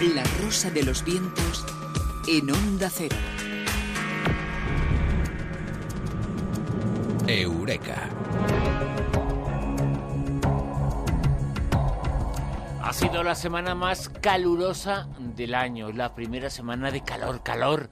La rosa de los vientos en onda cero. Eureka. Ha sido la semana más calurosa del año, la primera semana de calor, calor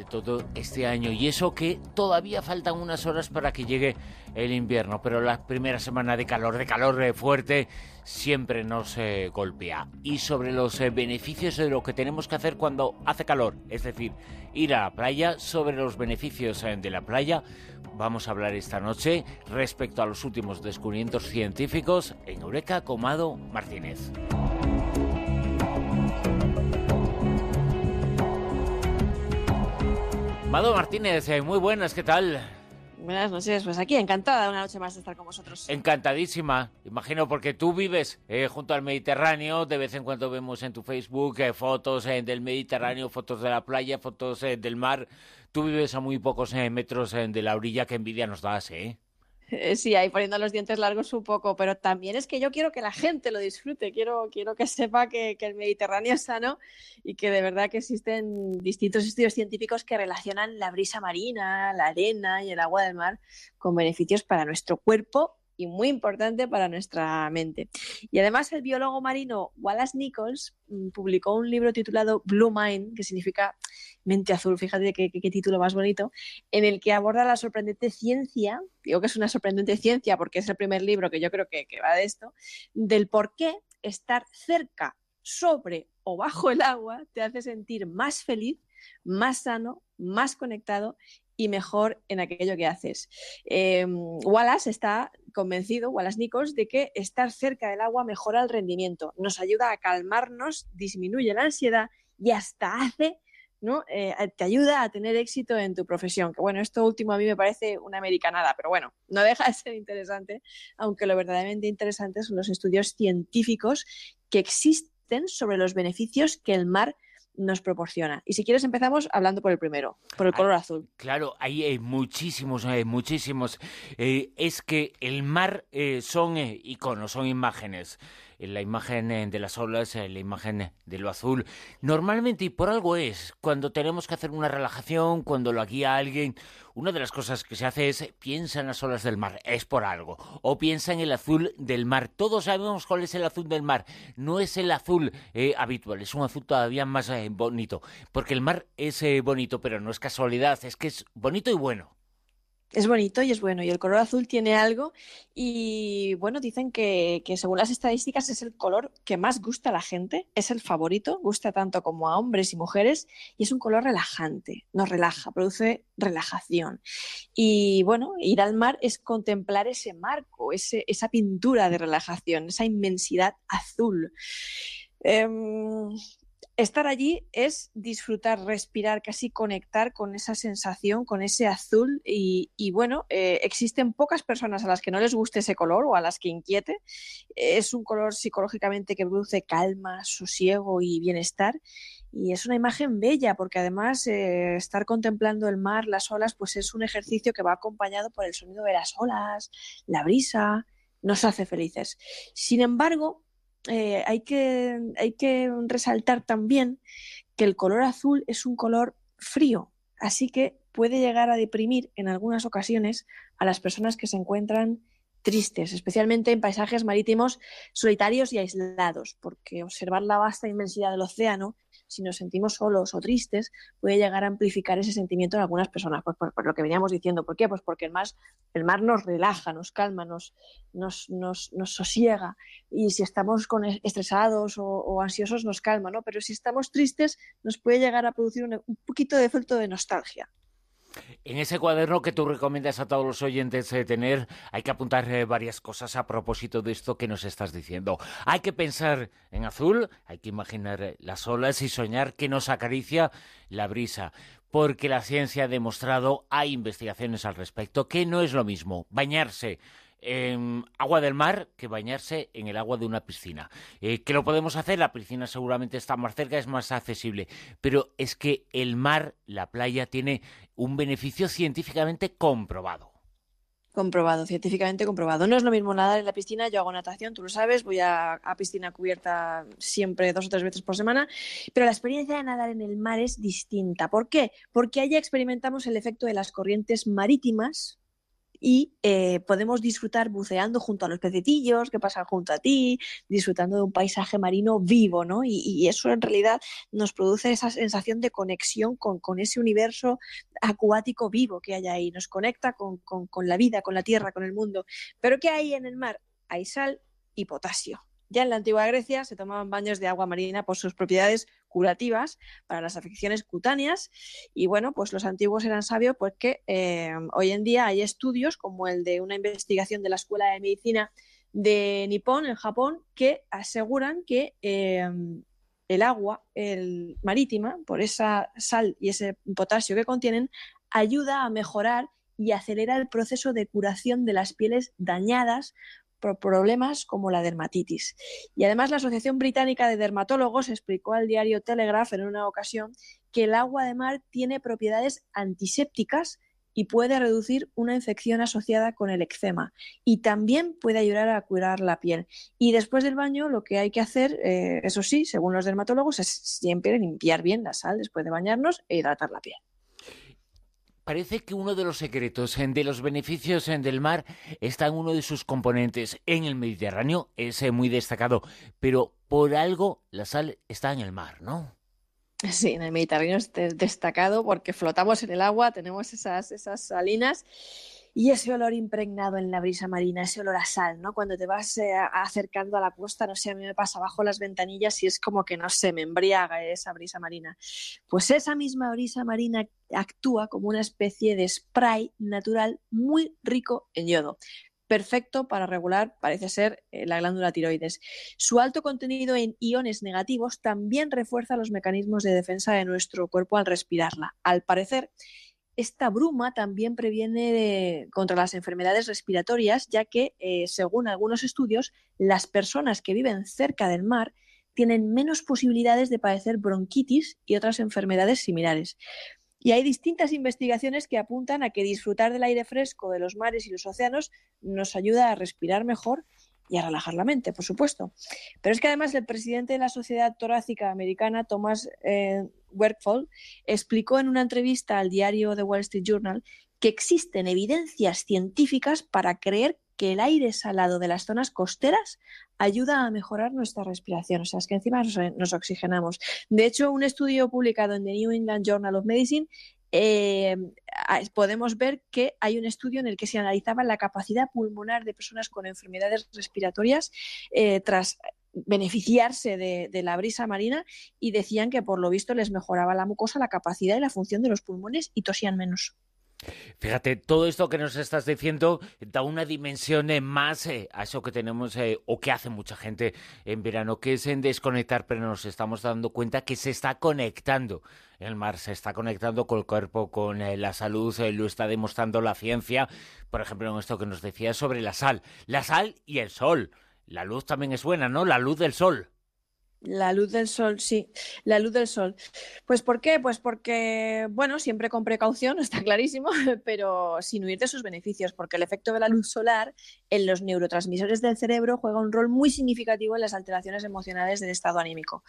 de todo este año. Y eso que todavía faltan unas horas para que llegue el invierno, pero la primera semana de calor, de calor eh, fuerte, siempre nos eh, golpea. Y sobre los eh, beneficios de lo que tenemos que hacer cuando hace calor, es decir, ir a la playa, sobre los beneficios de la playa, vamos a hablar esta noche respecto a los últimos descubrimientos científicos en Eureka Comado Martínez. Mado Martínez, muy buenas, ¿qué tal? Buenas noches, pues aquí encantada una noche más de estar con vosotros. Encantadísima, imagino porque tú vives eh, junto al Mediterráneo, de vez en cuando vemos en tu Facebook eh, fotos eh, del Mediterráneo, fotos de la playa, fotos del mar. Tú vives a muy pocos metros de la orilla, que envidia nos das, ¿eh? Sí, ahí poniendo los dientes largos un poco, pero también es que yo quiero que la gente lo disfrute, quiero, quiero que sepa que, que, el Mediterráneo es sano y que de verdad que existen distintos estudios científicos que relacionan la brisa marina, la arena y el agua del mar con beneficios para nuestro cuerpo y muy importante para nuestra mente. Y además el biólogo marino Wallace Nichols mm, publicó un libro titulado Blue Mind, que significa mente azul, fíjate qué, título más bonito, en el que aborda la sorprendente ciencia, digo que es una sorprendente ciencia porque es el primer libro que yo creo que, que va de esto, del por qué estar cerca, sobre o bajo el agua te hace sentir más feliz, más sano, más conectado y mejor en aquello que haces. Eh, Wallace está convencido, Wallace Nichols, de que estar cerca del agua mejora el rendimiento, nos ayuda a calmarnos, disminuye la ansiedad y hasta hace ¿no? Eh, te ayuda a tener éxito en tu profesión. Que bueno, esto último a mí me parece una americanada, pero bueno, no deja de ser interesante, aunque lo verdaderamente interesante son los estudios científicos que existen sobre los beneficios que el mar nos proporciona. Y si quieres empezamos hablando por el primero, por el color azul. Claro, ahí hay muchísimos, hay muchísimos. Eh, es que el mar eh, son eh, iconos, son imágenes la imagen eh, de las olas, la imagen de lo azul. Normalmente, y por algo es, cuando tenemos que hacer una relajación, cuando lo guía alguien, una de las cosas que se hace es piensa en las olas del mar, es por algo. O piensa en el azul del mar. Todos sabemos cuál es el azul del mar. No es el azul eh, habitual, es un azul todavía más eh, bonito. Porque el mar es bonito, pero no es casualidad, es que es bonito y bueno es bonito y es bueno. Y el color azul tiene algo. Y bueno, dicen que, según las estadísticas es el color que más gusta a la gente, es el favorito, gusta tanto como a hombres y mujeres, y es un color relajante, nos relaja, produce relajación. Y bueno, ir al mar es contemplar ese marco, ese, esa pintura de relajación, esa inmensidad azul. Em, estar allí es disfrutar, respirar, casi conectar con esa sensación, con ese azul y, bueno, eh, existen pocas personas a las que no les guste ese color o a las que inquiete. Es un color psicológicamente que produce calma, sosiego y bienestar y es una imagen bella porque además eh, estar contemplando el mar, las olas, pues es un ejercicio que va acompañado por el sonido de las olas, la brisa, nos hace felices. Sin embargo, eh, hay, que, hay que resaltar también que el color azul es un color frío, así que puede llegar a deprimir en algunas ocasiones a las personas que se encuentran tristes, especialmente en paisajes marítimos solitarios y aislados, porque observar la vasta inmensidad del océano si nos sentimos solos o tristes, puede llegar a amplificar ese sentimiento en algunas personas, pues por, lo que veníamos diciendo. ¿Por qué? Pues porque el mar, el mar nos relaja, nos calma, nos, nos, nos, sosiega. Y si estamos con estresados o, ansiosos, nos calma, ¿no? Pero si estamos tristes, nos puede llegar a producir un, un poquito de efecto de nostalgia. En ese cuaderno que tú recomiendas a todos los oyentes eh, tener, hay que apuntar eh, varias cosas a propósito de esto que nos estás diciendo. Hay que pensar en azul, hay que imaginar eh, las olas y soñar que nos acaricia la brisa, porque la ciencia ha demostrado, hay investigaciones al respecto, que no es lo mismo bañarse en agua del mar que bañarse en el agua de una piscina. Eh, que lo podemos hacer, la piscina seguramente está más cerca, es más accesible, pero es que el mar, la playa, tiene un beneficio científicamente comprobado. Comprobado, científicamente comprobado. No es lo mismo nadar en la piscina, yo hago natación, tú lo sabes, voy a, a, piscina cubierta siempre dos o tres veces por semana, pero la experiencia de nadar en el mar es distinta. ¿Por qué? Porque allí experimentamos el efecto de las corrientes marítimas, y eh, podemos disfrutar buceando junto a los pececillos que pasan junto a ti, disfrutando de un paisaje marino vivo, ¿no? Y, y eso en realidad nos produce esa sensación de conexión con, con, ese universo acuático vivo que hay ahí, nos conecta con, con, con la vida, con la tierra, con el mundo. Pero ¿qué hay en el mar? Hay sal y potasio. Ya en la antigua Grecia se tomaban baños de agua marina por sus propiedades curativas para las afecciones cutáneas. Y bueno, pues los antiguos eran sabios porque eh, hoy en día hay estudios como el de una investigación de la Escuela de Medicina de Nippon en Japón que aseguran que eh, el agua el marítima, por esa sal y ese potasio que contienen, ayuda a mejorar y acelera el proceso de curación de las pieles dañadas problemas como la dermatitis. Y además la Asociación Británica de Dermatólogos explicó al diario Telegraph en una ocasión que el agua de mar tiene propiedades antisépticas y puede reducir una infección asociada con el eczema y también puede ayudar a curar la piel. Y después del baño lo que hay que hacer, eh, eso sí, según los dermatólogos, es siempre limpiar bien la sal después de bañarnos e hidratar la piel parece que uno de los secretos de los beneficios del mar está en uno de sus componentes. En el Mediterráneo es eh, muy destacado, pero por algo la sal está en el mar, ¿no? Sí, en el Mediterráneo es destacado porque flotamos en el agua, tenemos esas, esas salinas y ese olor impregnado en la brisa marina, ese olor a sal, ¿no? Cuando te vas eh, acercando a la costa, no sé, a mí me pasa bajo las ventanillas y es como que, no sé, me embriaga esa brisa marina. Pues esa misma brisa marina actúa como una especie de spray natural muy rico en yodo perfecto para regular, parece ser, eh, la glándula tiroides. Su alto contenido en iones negativos también refuerza los mecanismos de defensa de nuestro cuerpo al respirarla. Al parecer, esta bruma también previene contra las enfermedades respiratorias, ya que, eh, según algunos estudios, las personas que viven cerca del mar tienen menos posibilidades de padecer bronquitis y otras enfermedades similares. Y hay distintas investigaciones que apuntan a que disfrutar del aire fresco de los mares y los océanos nos ayuda a respirar mejor y a relajar la mente, por supuesto. Pero es que además el presidente de la Sociedad Torácica Americana, Thomas eh, explicó en una entrevista al diario The Wall Street Journal que existen evidencias científicas para creer que el aire salado de las zonas costeras ayuda a mejorar nuestra respiración. O sea, es que encima nos, nos oxigenamos. De hecho, un estudio publicado en The New England Journal of Medicine eh, podemos ver que hay un estudio en el que se analizaba la capacidad pulmonar de personas con enfermedades respiratorias eh, tras beneficiarse de, la brisa marina y decían que por lo visto les mejoraba la mucosa, la capacidad y la función de los pulmones y tosían menos. Fíjate, todo esto que nos estás diciendo da una dimensión eh, más eh, a eso que tenemos eh, o que hace mucha gente en verano, que es en desconectar, pero nos estamos dando cuenta que se está conectando. El mar se está conectando con el cuerpo, con la salud, lo está demostrando la ciencia. Por ejemplo, en esto que nos decías sobre la sal. La sal y el sol. La luz también es buena, ¿no? La luz del sol. La luz del sol, sí, la luz del sol. Pues ¿por qué? Pues porque, bueno, siempre con precaución, está clarísimo, pero sin huir de sus beneficios, porque el efecto de la luz solar en los neurotransmisores del cerebro juega un rol muy significativo en las alteraciones emocionales del estado anímico,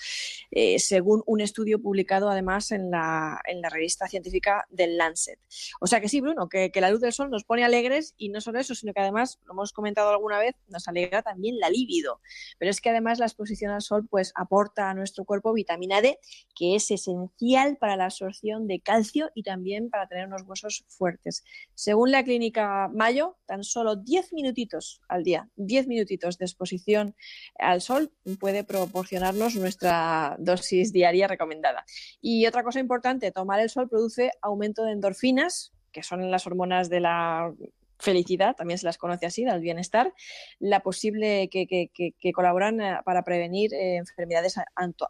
eh, según un estudio publicado además en la, en la, revista científica del Lancet. O sea que sí, Bruno, que, que la luz del sol nos pone alegres y no solo eso, sino que además, lo hemos comentado alguna vez, nos alegra también la libido. Pero es que además la exposición al sol, pues aporta a nuestro cuerpo vitamina D, que es esencial para la absorción de calcio y también para tener unos huesos fuertes. Según la clínica Mayo, tan solo 10 minutitos al día, 10 minutitos de exposición al sol puede proporcionarnos nuestra dosis diaria recomendada. Y otra cosa importante, tomar el sol produce aumento de endorfinas, que son las hormonas de la felicidad, también se las conoce así, del bienestar, la posible que, que, que, colaboran eh, para prevenir eh, enfermedades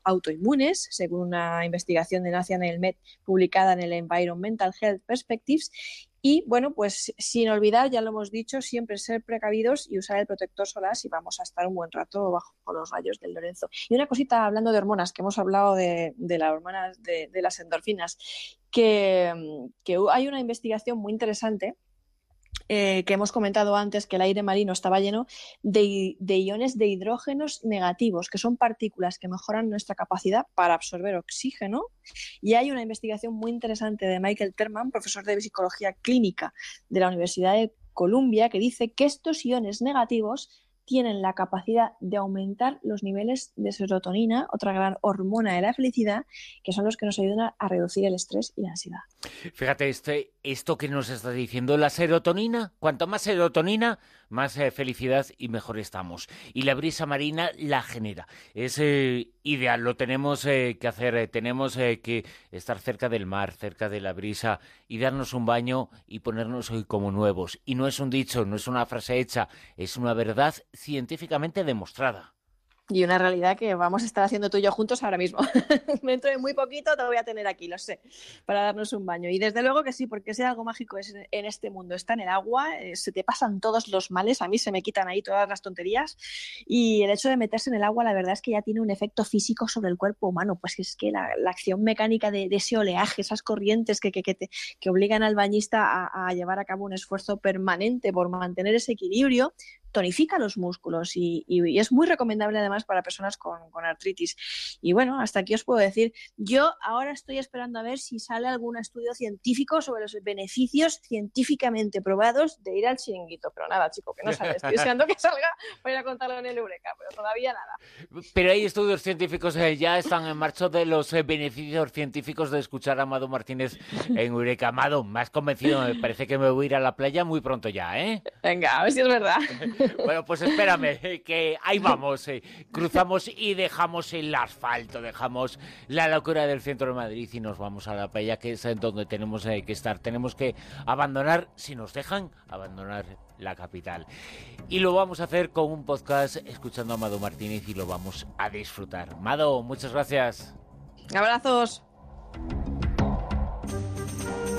autoinmunes, según una investigación de National Med publicada en el Environmental Health Perspectives. Y bueno, pues sin olvidar, ya lo hemos dicho, siempre ser precavidos y usar el protector solar si vamos a estar un buen rato bajo los rayos del Lorenzo. Y una cosita hablando de hormonas, que hemos hablado de, de las hormonas de, de, las endorfinas, que, que hay una investigación muy interesante eh, que hemos comentado antes, que el aire marino estaba lleno de, iones de hidrógenos negativos, que son partículas que mejoran nuestra capacidad para absorber oxígeno. Y hay una investigación muy interesante de Michael Terman, profesor de psicología clínica de la Universidad de Columbia, que dice que estos iones negativos tienen la capacidad de aumentar los niveles de serotonina, otra gran hormona de la felicidad, que son los que nos ayudan a reducir el estrés y la ansiedad. Fíjate, este, esto que nos está diciendo, la serotonina, cuanto más serotonina, más eh, felicidad y mejor estamos. Y la brisa marina la genera. Es eh, ideal, lo tenemos eh, que hacer, tenemos que estar cerca del mar, cerca de la brisa y darnos un baño y ponernos hoy como nuevos. Y no es un dicho, no es una frase hecha, es una verdad científicamente demostrada. Y una realidad que vamos a estar haciendo tú y yo juntos ahora mismo. Dentro de muy poquito te voy a tener aquí, lo sé, para darnos un baño. Y desde luego que sí, porque si algo mágico es en este mundo, está en el agua, eh, se te pasan todos los males, a mí se me quitan ahí todas las tonterías. Y el hecho de meterse en el agua, la verdad es que ya tiene un efecto físico sobre el cuerpo humano. Pues es que la, acción mecánica de, ese oleaje, esas corrientes que, que, que, obligan al bañista a llevar a cabo un esfuerzo permanente por mantener ese equilibrio, tonifica los músculos y, es muy recomendable además para personas con, artritis. Y bueno, hasta aquí os puedo decir, yo ahora estoy esperando a ver si sale algún estudio científico sobre los beneficios científicamente probados de ir al chiringuito, pero nada, chico, que no sale, estoy deseando que salga para ir a contarlo en el Eureka, pero todavía nada. Pero hay estudios científicos que ya están en marcha de los eh, beneficios científicos de escuchar a Amado Martínez en Eureka. Amado, más convencido, me parece que me voy a ir a la playa muy pronto ya, ¿eh? Venga, a ver si es verdad. Bueno, pues espérame, eh, que ahí vamos. Eh. Cruzamos y dejamos el asfalto, dejamos la locura del centro de Madrid y nos vamos a la playa, que es donde tenemos eh, que estar. Tenemos que abandonar, si nos dejan, abandonar la capital. Y lo vamos a hacer con un podcast escuchando a Amado Martínez y lo vamos a disfrutar. Mado, muchas gracias. Abrazos.